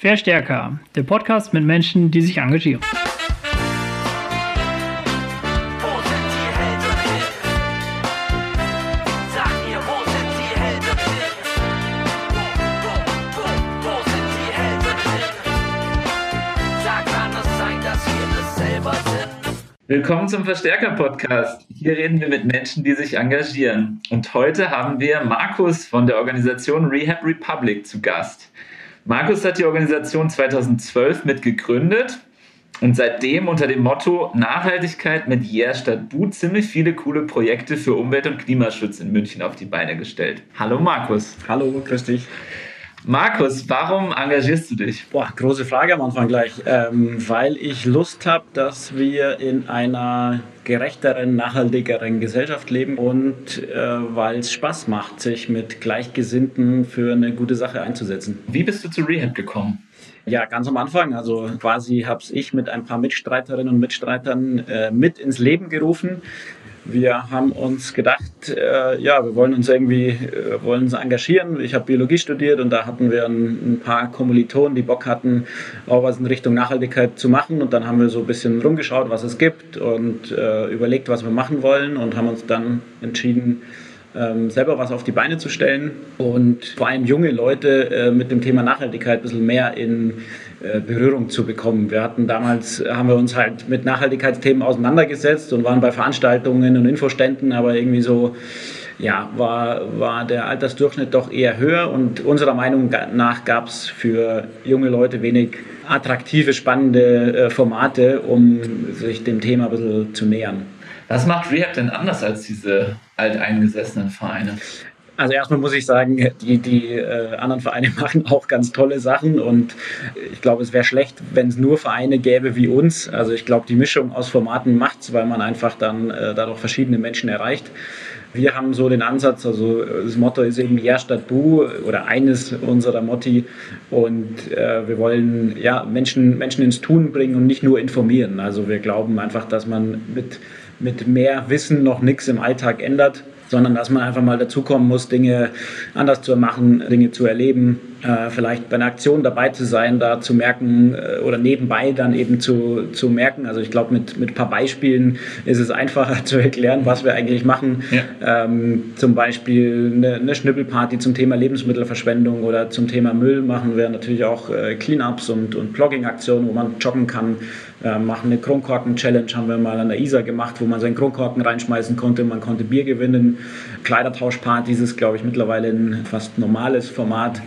Verstärker, der Podcast mit Menschen, die sich engagieren. Willkommen zum Verstärker-Podcast. Hier reden wir mit Menschen, die sich engagieren. Und heute haben wir Markus von der Organisation Rehab Republic zu Gast. Markus hat die Organisation 2012 mitgegründet und seitdem unter dem Motto Nachhaltigkeit mit Yeah statt Bu ziemlich viele coole Projekte für Umwelt- und Klimaschutz in München auf die Beine gestellt. Hallo Markus. Hallo, grüß dich. Markus, warum engagierst du dich? Boah, große Frage am Anfang gleich. Ähm, weil ich Lust habe, dass wir in einer gerechteren, nachhaltigeren Gesellschaft leben und äh, weil es Spaß macht, sich mit Gleichgesinnten für eine gute Sache einzusetzen. Wie bist du zu Rehab gekommen? Ja, ganz am Anfang. Also quasi habe ich mit ein paar Mitstreiterinnen und Mitstreitern äh, mit ins Leben gerufen. Wir haben uns gedacht, äh, ja, wir wollen uns irgendwie äh, wollen uns engagieren. Ich habe Biologie studiert und da hatten wir ein, ein, paar Kommilitonen, die Bock hatten, auch was in Richtung Nachhaltigkeit zu machen. Und dann haben wir so ein bisschen rumgeschaut, was es gibt und äh, überlegt, was wir machen wollen und haben uns dann entschieden, ähm, selber was auf die Beine zu stellen und vor allem junge Leute äh, mit dem Thema Nachhaltigkeit ein bisschen mehr in Berührung zu bekommen. Wir hatten damals, haben wir uns halt mit Nachhaltigkeitsthemen auseinandergesetzt und waren bei Veranstaltungen und Infoständen, aber irgendwie so, ja, war, war der Altersdurchschnitt doch eher höher und unserer Meinung nach gab es für junge Leute wenig attraktive, spannende äh, Formate, um sich dem Thema ein bisschen zu nähern. Was macht Rehab denn anders als diese alteingesessenen Vereine? Also erstmal muss ich sagen, die, die äh, anderen Vereine machen auch ganz tolle Sachen und ich glaube, es wäre schlecht, wenn es nur Vereine gäbe wie uns. Also ich glaube, die Mischung aus Formaten macht es, weil man einfach dann äh, dadurch verschiedene Menschen erreicht. Wir haben so den Ansatz, also das Motto ist eben Ja statt Bu oder eines unserer Motti und äh, wir wollen ja, Menschen, Menschen ins Tun bringen und nicht nur informieren. Also wir glauben einfach, dass man mit, mit mehr Wissen noch nichts im Alltag ändert sondern dass man einfach mal dazukommen muss, Dinge anders zu machen, Dinge zu erleben, äh, vielleicht bei einer Aktion dabei zu sein, da zu merken äh, oder nebenbei dann eben zu, zu merken. Also ich glaube, mit, mit ein paar Beispielen ist es einfacher zu erklären, was wir eigentlich machen. Ja. Ähm, zum Beispiel eine, eine Schnippelparty zum Thema Lebensmittelverschwendung oder zum Thema Müll machen wir natürlich auch äh, Cleanups und, und Blogging-Aktionen, wo man joggen kann. Äh, machen eine Kronkorken-Challenge, haben wir mal an der Isar gemacht, wo man seinen Kronkorken reinschmeißen konnte. Man konnte Bier gewinnen. Kleidertauschpartys ist, glaube ich, mittlerweile ein fast normales Format.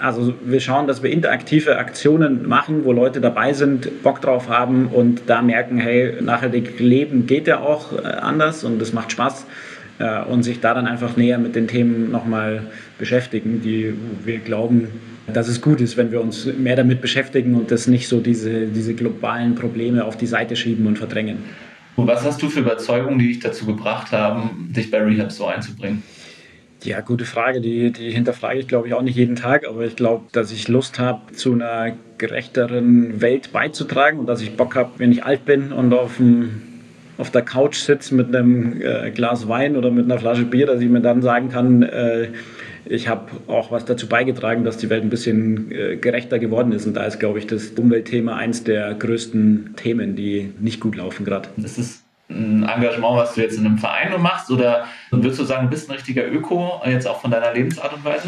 Also wir schauen, dass wir interaktive Aktionen machen, wo Leute dabei sind, Bock drauf haben und da merken, hey, nachhaltig leben geht ja auch äh, anders und es macht Spaß äh, und sich da dann einfach näher mit den Themen nochmal beschäftigen, die wir glauben, dass es gut ist, wenn wir uns mehr damit beschäftigen und das nicht so diese, diese globalen Probleme auf die Seite schieben und verdrängen. Und was hast du für Überzeugungen, die dich dazu gebracht haben, dich bei Rehab so einzubringen? Ja, gute Frage. Die, die hinterfrage ich, glaube ich, auch nicht jeden Tag. Aber ich glaube, dass ich Lust habe, zu einer gerechteren Welt beizutragen und dass ich Bock habe, wenn ich alt bin und auf, dem, auf der Couch sitze mit einem äh, Glas Wein oder mit einer Flasche Bier, dass ich mir dann sagen kann, äh, ich habe auch was dazu beigetragen, dass die Welt ein bisschen äh, gerechter geworden ist. Und da ist, glaube ich, das Umweltthema eins der größten Themen, die nicht gut laufen gerade. Das ist ein Engagement, was du jetzt in einem Verein machst? Oder würdest du sagen, du bist ein richtiger Öko, jetzt auch von deiner Lebensart und Weise?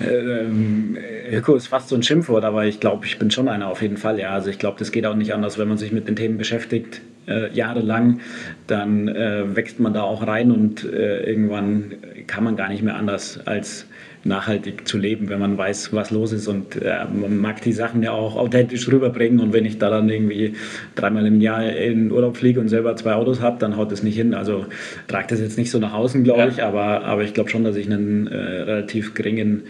ähm, Öko ist fast so ein Schimpfwort, aber ich glaube, ich bin schon einer auf jeden Fall. Ja, also ich glaube, das geht auch nicht anders, wenn man sich mit den Themen beschäftigt, äh, jahrelang, dann äh, wächst man da auch rein und äh, irgendwann kann man gar nicht mehr anders als nachhaltig zu leben, wenn man weiß, was los ist und äh, man mag die Sachen ja auch authentisch rüberbringen und wenn ich da dann irgendwie dreimal im Jahr in Urlaub fliege und selber zwei Autos habe, dann haut das nicht hin. Also trage das jetzt nicht so nach außen, glaube ja. ich, aber, aber ich glaube schon, dass ich einen äh, relativ geringen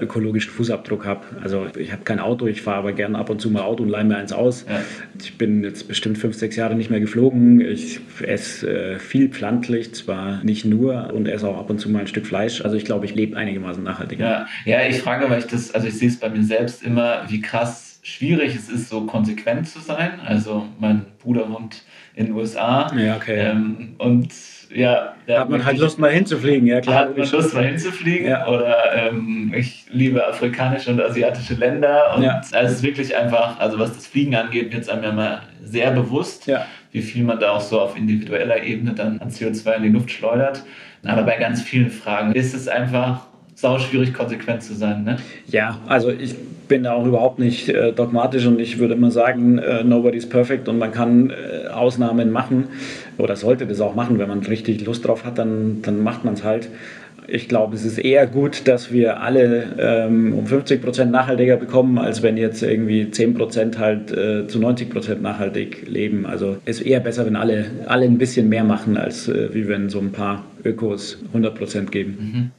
ökologischen Fußabdruck habe. Also ich habe kein Auto, ich fahre aber gerne ab und zu mal Auto und leihe mir eins aus. Ja. Ich bin jetzt bestimmt fünf, sechs Jahre nicht mehr geflogen. Ich esse äh, viel pflanzlich, zwar nicht nur und esse auch ab und zu mal ein Stück Fleisch. Also ich glaube, ich lebe einigermaßen nachhaltig. Ja, ja ich frage, weil ich das, also ich sehe es bei mir selbst immer, wie krass schwierig es ist, so konsequent zu sein. Also mein Bruder wohnt in den USA. Ja, okay. Ähm, und ja, Hat man halt Lust mal hinzufliegen, ja klar. hat man Lust mal hinzufliegen Ja. oder ähm, ich liebe afrikanische und asiatische Länder und Ja. also es ist wirklich einfach, also was das Fliegen angeht, wird es einem ja mal sehr bewusst, Ja. wie viel man da auch so auf individueller Ebene dann an CO2 in die Luft schleudert. Aber bei ganz vielen Fragen ist es einfach sau schwierig, konsequent zu sein. Ne? Ja, also ich bin da auch überhaupt nicht äh, dogmatisch und ich würde immer sagen, äh, nobody's perfect und man kann äh, Ausnahmen machen oder sollte das auch machen, wenn man richtig Lust drauf hat, dann, dann macht man es halt. Ich glaube, es ist eher gut, dass wir alle ähm, um 50 Prozent nachhaltiger bekommen, als wenn jetzt irgendwie 10 Prozent halt äh, zu 90 Prozent nachhaltig leben. Also es ist eher besser, wenn alle, alle ein bisschen mehr machen, als äh, wie wenn so ein paar Ökos 100 Prozent geben.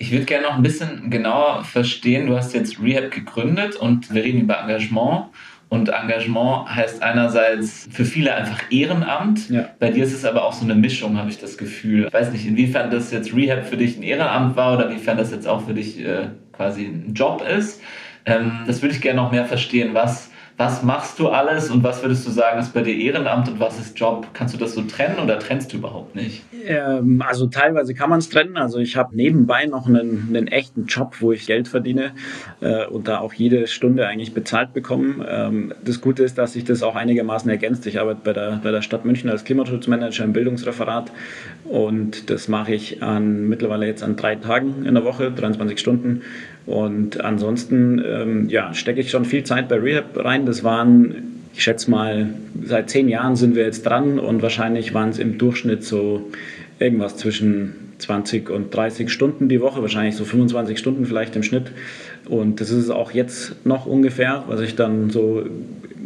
Ich würde gerne noch ein bisschen genauer verstehen, du hast jetzt Rehab gegründet und wir reden über Engagement. Und Engagement heißt einerseits für viele einfach Ehrenamt. Ja. Bei dir ist es aber auch so eine Mischung, habe ich das Gefühl. Ich weiß nicht, inwiefern das jetzt Rehab für dich ein Ehrenamt war oder inwiefern das jetzt auch für dich äh, quasi ein Job ist. Ähm, das würde ich gerne noch mehr verstehen. Was, was machst du alles und was würdest du sagen, ist bei dir Ehrenamt und was ist Job? Kannst du das so trennen oder trennst du überhaupt nicht? Ähm, also teilweise kann man es trennen. Also ich habe nebenbei noch einen, einen echten Job, wo ich Geld verdiene äh, und da auch jede Stunde eigentlich bezahlt bekomme. Ähm, das Gute ist, dass sich das auch einigermaßen ergänzt. Ich arbeite bei der, bei der Stadt München als Klimaschutzmanager im Bildungsreferat und das mache ich an mittlerweile jetzt an drei Tagen in der Woche, 23 Stunden. Und ansonsten ähm, ja, stecke ich schon viel Zeit bei Rehab rein. Das waren ich schätze mal, seit zehn Jahren sind wir jetzt dran und wahrscheinlich waren es im Durchschnitt so irgendwas zwischen 20 und 30 Stunden die Woche, wahrscheinlich so 25 Stunden vielleicht im Schnitt. Und das ist es auch jetzt noch ungefähr, was ich dann so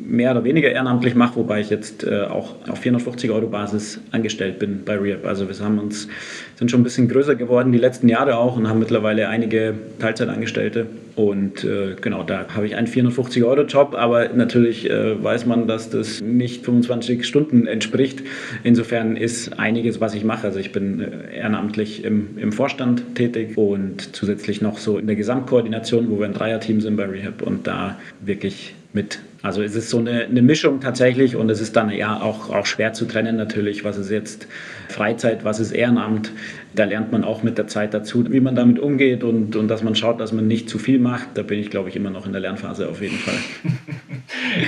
mehr oder weniger ehrenamtlich mache, wobei ich jetzt äh, auch auf 450 Euro Basis angestellt bin bei Rehab. Also wir haben uns, sind schon ein bisschen größer geworden die letzten Jahre auch und haben mittlerweile einige Teilzeitangestellte. Und äh, genau, da habe ich einen 450 Euro Job, aber natürlich äh, weiß man, dass das nicht 25 Stunden entspricht. Insofern ist einiges, was ich mache. Also ich bin äh, ehrenamtlich im, im Vorstand tätig und zusätzlich noch so in der Gesamtkoordination, wo wir ein Dreierteam sind bei Rehab und da wirklich mit. Also es ist so eine, eine Mischung tatsächlich und es ist dann ja auch, auch schwer zu trennen natürlich, was ist jetzt Freizeit, was ist Ehrenamt. Da lernt man auch mit der Zeit dazu, wie man damit umgeht und, und dass man schaut, dass man nicht zu viel macht. Da bin ich, glaube ich, immer noch in der Lernphase auf jeden Fall.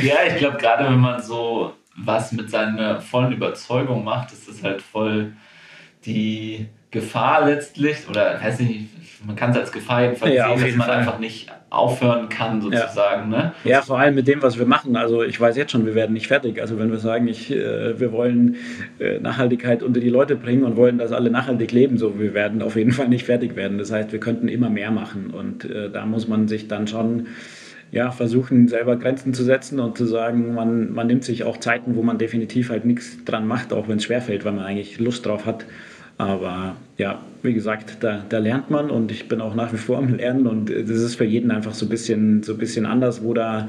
Ja, ich glaube, gerade wenn man so was mit seiner vollen Überzeugung macht, ist das halt voll die Gefahr letztlich, oder weiß nicht, man kann es als Gefahr jedenfalls Ja, sehen, dass man Fall. einfach nicht aufhören kann, sozusagen. Ne? Ja, vor allem mit dem, was wir machen. Also ich weiß jetzt schon, wir werden nicht fertig. Also wenn wir sagen, ich, äh, wir wollen äh, Nachhaltigkeit unter die Leute bringen und wollen, dass alle nachhaltig leben, so wir werden auf jeden Fall nicht fertig werden. Das heißt, wir könnten immer mehr machen und äh, da muss man sich dann schon ja, versuchen, selber Grenzen zu setzen und zu sagen, man, man nimmt sich auch Zeiten, wo man definitiv halt nichts dran macht, auch wenn es schwerfällt, weil man eigentlich Lust drauf hat. Aber ja, wie gesagt, da, da lernt man und ich bin auch nach wie vor am Lernen und äh, das ist für jeden einfach so ein bisschen, so ein bisschen anders, wo da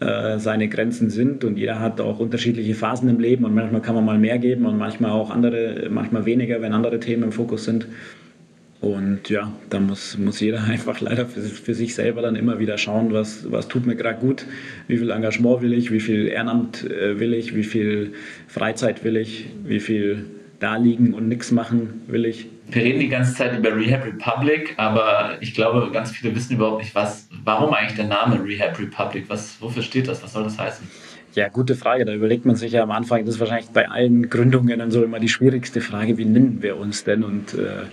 äh, seine Grenzen sind und jeder hat auch unterschiedliche Phasen im Leben und manchmal kann man mal mehr geben und manchmal auch andere, manchmal weniger, wenn andere Themen im Fokus sind. Und ja, da muss, muss jeder einfach leider für, für sich selber dann immer wieder schauen, was, was tut mir gerade gut, wie viel Engagement will ich, wie viel Ehrenamt äh, will ich, wie viel Freizeit will ich, wie viel da liegen und nichts machen will ich. Wir reden die ganze Zeit über Rehab Republic, aber ich glaube, ganz viele wissen überhaupt nicht, was, warum eigentlich der Name Rehab Republic, was, wofür steht das, was soll das heißen? Ja, gute Frage. Da überlegt man sich ja am Anfang, das ist wahrscheinlich bei allen Gründungen dann so immer die schwierigste Frage, wie nennen wir uns denn? Und äh,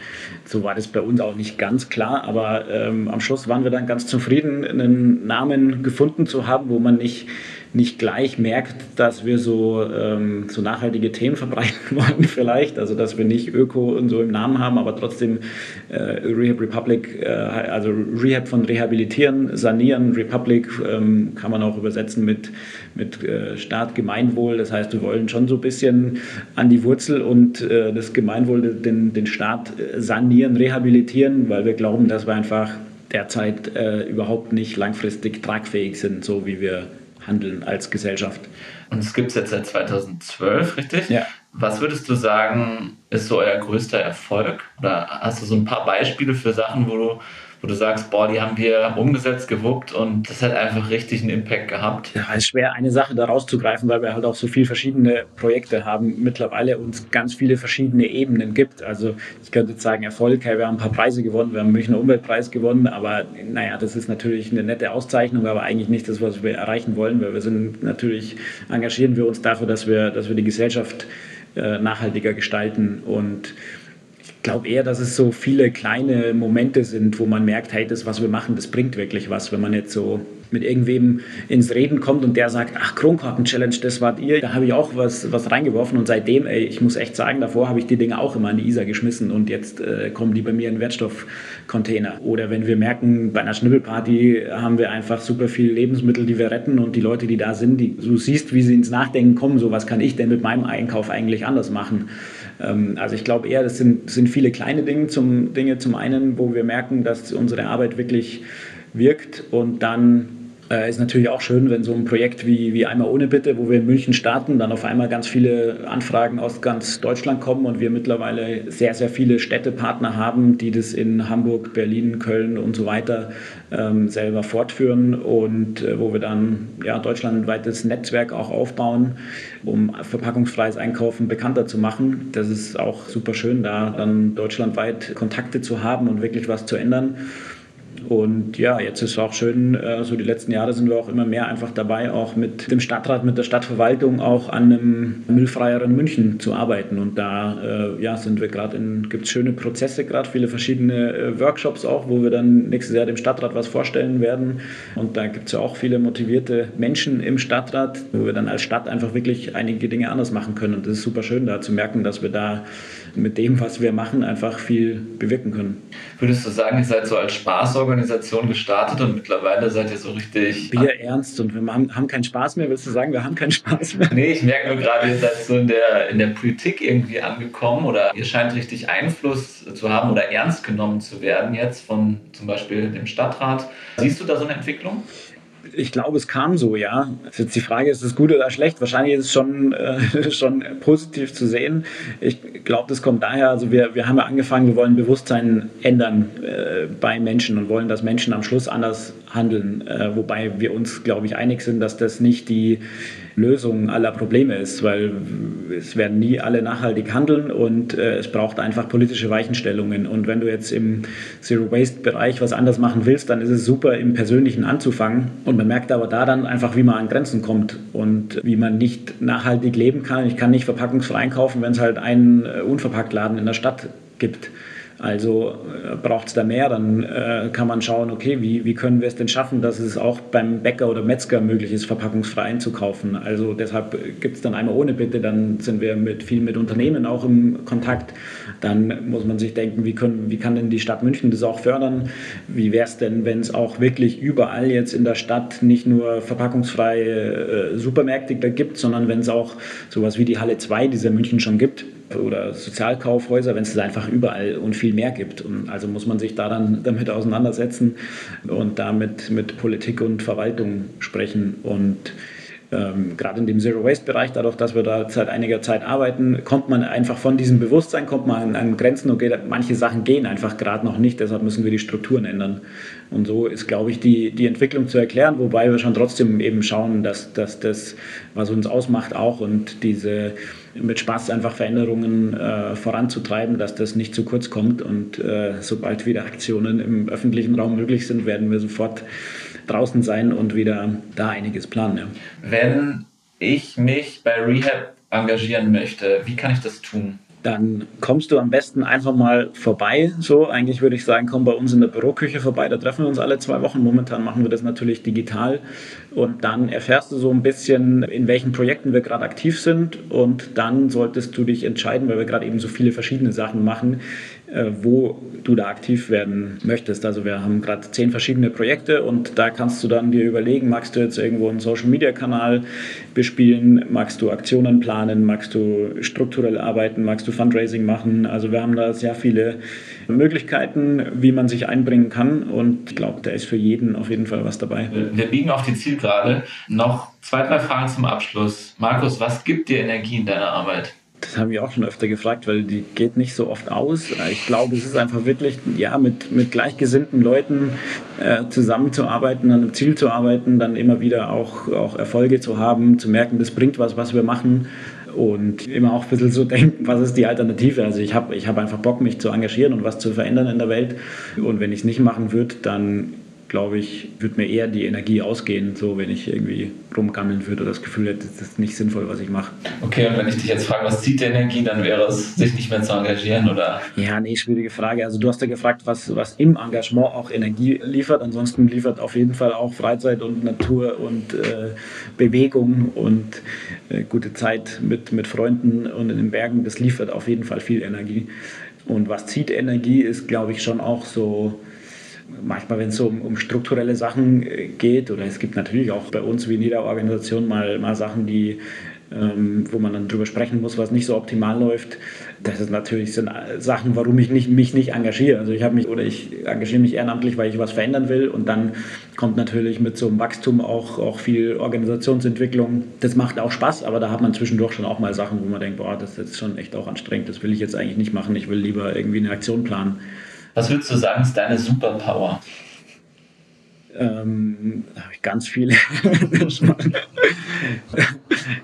so war das bei uns auch nicht ganz klar. Aber ähm, am Schluss waren wir dann ganz zufrieden, einen Namen gefunden zu haben, wo man nicht, nicht gleich merkt, dass wir so, ähm, so nachhaltige Themen verbreiten wollen vielleicht. Also dass wir nicht Öko und so im Namen haben, aber trotzdem äh, Rehab Republic, äh, also Rehab von rehabilitieren, sanieren, Republic ähm, kann man auch übersetzen mit, mit äh, Staat, Gemeinwohl. Das heißt, wir wollen schon so ein bisschen an die Wurzel und äh, das Gemeinwohl, den, den Staat äh, sanieren, rehabilitieren, weil wir glauben, dass wir einfach derzeit äh, überhaupt nicht langfristig tragfähig sind, so wie wir handeln als Gesellschaft. Und es gibt es jetzt seit 2012, richtig? Ja. Was würdest du sagen, ist so euer größter Erfolg? Oder hast du so ein paar Beispiele für Sachen, wo du, wo du sagst, boah, die haben wir umgesetzt, gewuppt und das hat einfach richtig einen Impact gehabt? Ja, ist schwer, eine Sache da rauszugreifen, weil wir halt auch so viele verschiedene Projekte haben, mittlerweile uns ganz viele verschiedene Ebenen gibt. Also ich könnte jetzt sagen, Erfolg, hey, wir haben ein paar Preise gewonnen, wir haben Münchner Umweltpreis gewonnen, aber naja, das ist natürlich eine nette Auszeichnung, aber eigentlich nicht das, was wir erreichen wollen, weil wir sind natürlich, engagieren wir uns dafür, dass wir, dass wir die Gesellschaft äh, nachhaltiger gestalten und glaube eher, dass es so viele kleine Momente sind, wo man merkt, hey, das, was wir machen, das bringt wirklich was. Wenn man jetzt so mit irgendwem ins Reden kommt und der sagt, ach, Kronkorken-Challenge, das wart ihr, da habe ich auch was, was reingeworfen und seitdem, ey, ich muss echt sagen, davor habe ich die Dinge auch immer in die Isar geschmissen und jetzt äh, kommen die bei mir in Wertstoffcontainer. Oder wenn wir merken, bei einer Schnibbelparty haben wir einfach super viele Lebensmittel, die wir retten und die Leute, die da sind, die, du siehst, wie sie ins Nachdenken kommen, so was kann ich denn mit meinem Einkauf eigentlich anders machen. Ähm, also ich glaube eher, das sind, sind viele kleine Dinge zum, Dinge zum einen, wo wir merken, dass unsere Arbeit wirklich wirkt und dann äh, ist natürlich auch schön, wenn so ein Projekt wie, wie Einmal ohne Bitte, wo wir in München starten, dann auf einmal ganz viele Anfragen aus ganz Deutschland kommen und wir mittlerweile sehr, sehr viele Städtepartner haben, die das in Hamburg, Berlin, Köln und so weiter ähm, selber fortführen und äh, wo wir dann ja, deutschlandweites Netzwerk auch aufbauen, um verpackungsfreies Einkaufen bekannter zu machen. Das ist auch super schön, da dann deutschlandweit Kontakte zu haben und wirklich was zu ändern. Und ja, jetzt ist es auch schön, äh, so die letzten Jahre sind wir auch immer mehr einfach dabei, auch mit dem Stadtrat, mit der Stadtverwaltung auch an einem müllfreieren München zu arbeiten. Und da äh, ja, sind wir gerade in, gibt es schöne Prozesse, gerade viele verschiedene äh, Workshops auch, wo wir dann nächstes Jahr dem Stadtrat was vorstellen werden. Und da gibt es ja auch viele motivierte Menschen im Stadtrat, wo wir dann als Stadt einfach wirklich einige Dinge anders machen können. Und das ist super schön, da zu merken, dass wir da mit dem, was wir machen, einfach viel bewirken können. Würdest du sagen, ihr seid so als Spaßorganisation gestartet und mittlerweile seid ihr so richtig. Bier ernst und wir haben, haben keinen Spaß mehr? Willst du sagen, wir haben keinen Spaß mehr? Nee, ich merke nur gerade, ihr seid so in der, in der Politik irgendwie angekommen oder ihr scheint richtig Einfluss zu haben oder ernst genommen zu werden jetzt von zum Beispiel dem Stadtrat. Siehst du da so eine Entwicklung? Ich glaube, es kam so, ja. Jetzt die Frage, ist es gut oder schlecht? Wahrscheinlich ist es schon, äh, schon positiv zu sehen. Ich glaube, das kommt daher, also wir, wir haben ja angefangen, wir wollen Bewusstsein ändern äh, bei Menschen und wollen, dass Menschen am Schluss anders handeln. Äh, wobei wir uns, glaube ich, einig sind, dass das nicht die Lösung aller Probleme ist, weil es werden nie alle nachhaltig handeln und äh, es braucht einfach politische Weichenstellungen. Und wenn du jetzt im Zero-Waste-Bereich was anders machen willst, dann ist es super, im Persönlichen anzufangen. Und man merkt aber da dann einfach, wie man an Grenzen kommt und wie man nicht nachhaltig leben kann. Ich kann nicht verpackungsfrei einkaufen, wenn es halt einen äh, Unverpacktladen in der Stadt gibt. Also äh, braucht es da mehr, dann äh, kann man schauen, okay, wie, wie können wir es denn schaffen, dass es auch beim Bäcker oder Metzger möglich ist, verpackungsfrei einzukaufen. Also deshalb gibt es dann einmal ohne Bitte, dann sind wir mit viel mit Unternehmen auch im Kontakt. Dann muss man sich denken, wie, können, wie kann denn die Stadt München das auch fördern? Wie wäre es denn, wenn es auch wirklich überall jetzt in der Stadt nicht nur verpackungsfreie äh, Supermärkte gibt, sondern wenn es auch sowas wie die Halle 2, die es in München schon gibt, oder Sozialkaufhäuser, wenn es einfach überall und viel mehr gibt. Und also muss man sich da dann damit auseinandersetzen und damit mit Politik und Verwaltung sprechen. Und ähm, gerade in dem Zero Waste Bereich, dadurch, dass wir da seit einiger Zeit arbeiten, kommt man einfach von diesem Bewusstsein, kommt man an, an Grenzen und manche Sachen gehen einfach gerade noch nicht, deshalb müssen wir die Strukturen ändern. Und so ist, glaube ich, die, die Entwicklung zu erklären, wobei wir schon trotzdem eben schauen, dass, dass das, was uns ausmacht, auch und diese mit Spaß einfach Veränderungen äh, voranzutreiben, dass das nicht zu kurz kommt. Und äh, sobald wieder Aktionen im öffentlichen Raum möglich sind, werden wir sofort draußen sein und wieder da einiges planen. Ja. Wenn ich mich bei Rehab engagieren möchte, wie kann ich das tun? dann kommst du am besten einfach mal vorbei. So, eigentlich würde ich sagen, komm bei uns in der Büroküche vorbei. Da treffen wir uns alle zwei Wochen. Momentan machen wir das natürlich digital. Und dann erfährst du so ein bisschen, in welchen Projekten wir gerade aktiv sind. Und dann solltest du dich entscheiden, weil wir gerade eben so viele verschiedene Sachen machen, wo du da aktiv werden möchtest. Also wir haben gerade zehn verschiedene Projekte und da kannst du dann dir überlegen, magst du jetzt irgendwo einen Social-Media-Kanal bespielen, magst du Aktionen planen, magst du strukturell arbeiten, magst du Fundraising machen. Also wir haben da sehr viele Möglichkeiten, wie man sich einbringen kann und ich glaube, da ist für jeden auf jeden Fall was dabei. Wir biegen auf die Zielgerade. Noch zwei, drei Fragen zum Abschluss. Markus, was gibt dir Energie in deiner Arbeit? Das haben wir auch schon öfter gefragt, weil die geht nicht so oft aus. Ich glaube, es ist einfach wirklich, ja, mit, mit gleichgesinnten Leuten äh, zusammenzuarbeiten, an einem Ziel zu arbeiten, dann immer wieder auch, auch Erfolge zu haben, zu merken, das bringt was, was wir machen und immer auch ein bisschen so denken, was ist die Alternative. Also ich habe ich hab einfach Bock, mich zu engagieren und was zu verändern in der Welt. Und wenn ich es nicht machen würde, dann glaube ich, würde mir eher die Energie ausgehen, so wenn ich irgendwie rumgammeln würde oder das Gefühl hätte, das ist nicht sinnvoll, was ich mache. Okay, und wenn ich dich jetzt frage, was zieht die Energie, dann wäre es, sich nicht mehr zu engagieren, oder? Ja, nee, schwierige Frage. Also du hast ja gefragt, was, was im Engagement auch Energie liefert. Ansonsten liefert auf jeden Fall auch Freizeit und Natur und äh, Bewegung und äh, gute Zeit mit, mit Freunden und in den Bergen. Das liefert auf jeden Fall viel Energie. Und was zieht Energie, ist, glaube ich, schon auch so manchmal, wenn es so um, um, strukturelle Sachen äh, geht, oder es gibt natürlich auch bei uns wie in jeder Organisation mal, mal Sachen, die, ähm, wo man dann drüber sprechen muss, was nicht so optimal läuft. Das ist natürlich sind Sachen, warum ich nicht, mich nicht engagiere. Also ich habe mich oder ich engagiere mich ehrenamtlich, weil ich was verändern will und dann kommt natürlich mit so einem Wachstum auch, auch viel Organisationsentwicklung. Das macht auch Spaß, aber da hat man zwischendurch schon auch mal Sachen, wo man denkt, boah, das ist jetzt schon echt auch anstrengend, das will ich jetzt eigentlich nicht machen, ich will lieber irgendwie eine Aktion planen. Was würdest du sagen, ist deine Superpower? Ähm, habe ich ganz viele.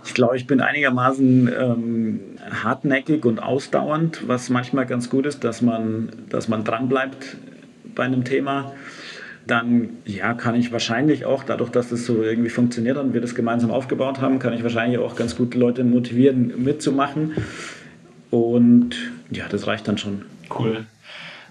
ich glaube, ich bin einigermaßen ähm, hartnäckig und ausdauernd, was manchmal ganz gut ist, dass man, dass man dranbleibt bei einem Thema. Dann ja, kann ich wahrscheinlich auch, dadurch, dass das so irgendwie funktioniert und wir das gemeinsam aufgebaut haben, kann ich wahrscheinlich auch ganz gut Leute motivieren, mitzumachen. Und ja, das reicht dann schon. Cool.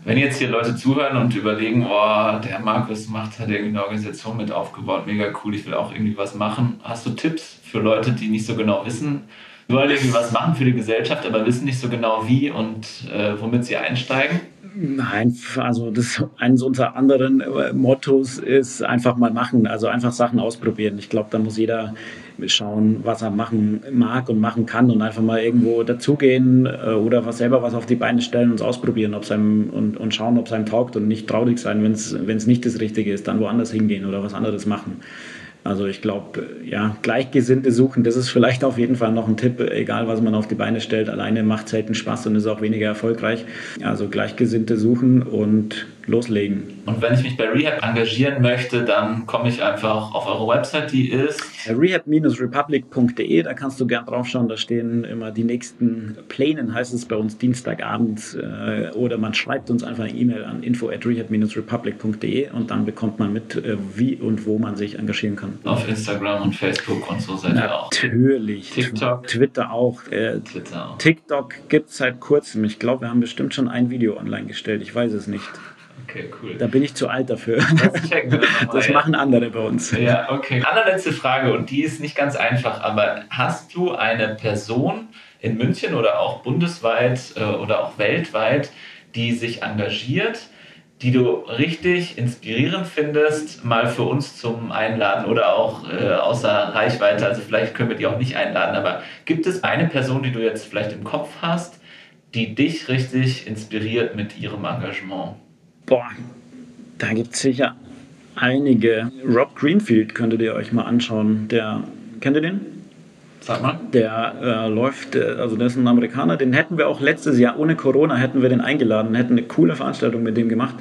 Wenn jetzt hier Leute zuhören und überlegen, oh, der Markus macht, hat irgendwie eine Organisation mit aufgebaut, mega cool, ich will auch irgendwie was machen. Hast du Tipps für Leute, die nicht so genau wissen, wollen irgendwie was machen für die Gesellschaft, aber wissen nicht so genau wie und äh, womit sie einsteigen? Nein, also das eines unserer anderen äh, Mottos ist einfach mal machen, also einfach Sachen ausprobieren. Ich glaube, da muss jeder schauen, was er machen mag und machen kann und einfach mal irgendwo dazugehen äh, oder was selber was auf die Beine stellen und es ausprobieren ob's einem, und, und schauen, ob es einem taugt und nicht traurig sein, wenn es nicht das Richtige ist, dann woanders hingehen oder was anderes machen. Also ich glaube, ja, Gleichgesinnte suchen, das ist vielleicht auf jeden Fall noch ein Tipp, egal was man auf die Beine stellt. Alleine macht selten Spaß und ist auch weniger erfolgreich. Also Gleichgesinnte suchen und loslegen. Und wenn ich mich bei Rehab engagieren möchte, dann komme ich einfach auf eure Website, die ist rehab-republic.de, da kannst du gern draufschauen, da stehen immer die nächsten Pläne, heißt es bei uns Dienstagabend äh, oder man schreibt uns einfach eine E-Mail an info at rehab-republic.de und dann bekommt man mit, äh, wie und wo man sich engagieren kann. Auf Instagram und Facebook und so seid ihr auch. Natürlich. TikTok. Twitter auch. Äh, Twitter auch. TikTok gibt es seit kurzem. Ich glaube, wir haben bestimmt schon ein Video online gestellt. Ich weiß es nicht. Okay, cool. Da bin ich zu alt dafür. Das nochmal, Das machen andere bei uns. Ja, okay. Allerletzte Frage und die ist nicht ganz einfach, aber hast du eine Person in München oder auch bundesweit äh, oder auch weltweit, die sich engagiert, die du richtig inspirierend findest, mal für uns zum Einladen oder auch äh, außer Reichweite, also vielleicht können wir die auch nicht einladen, aber gibt es eine Person, die du jetzt vielleicht im Kopf hast, die dich richtig inspiriert mit ihrem Engagement? Boah, da gibt es sicher einige. Rob Greenfield könntet ihr euch mal anschauen. Der, kennt ihr den? Sag mal. Der äh, läuft, äh, also der ist ein Amerikaner, den hätten wir auch letztes Jahr ohne Corona hätten wir den eingeladen, hätten eine coole Veranstaltung mit dem gemacht.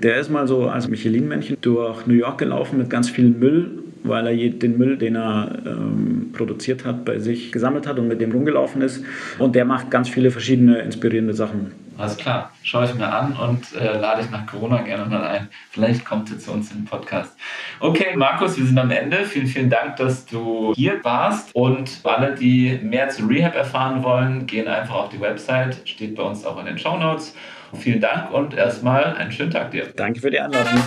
Der ist mal so als Michelin-Männchen durch New York gelaufen mit ganz viel Müll, weil er den Müll, den er ähm, produziert hat, bei sich gesammelt hat und mit dem rumgelaufen ist. Und der macht ganz viele verschiedene inspirierende Sachen. Alles klar, schaue ich mir an und äh, lade ich nach Corona gerne mal ein. Vielleicht kommt ihr zu uns in den Podcast. Okay, Markus, wir sind am Ende. Vielen, vielen Dank, dass du hier warst. Und alle, die mehr zu Rehab erfahren wollen, gehen einfach auf die Website. Steht bei uns auch in den Show Notes. Vielen Dank und erstmal einen schönen Tag dir. Danke für die Einladung.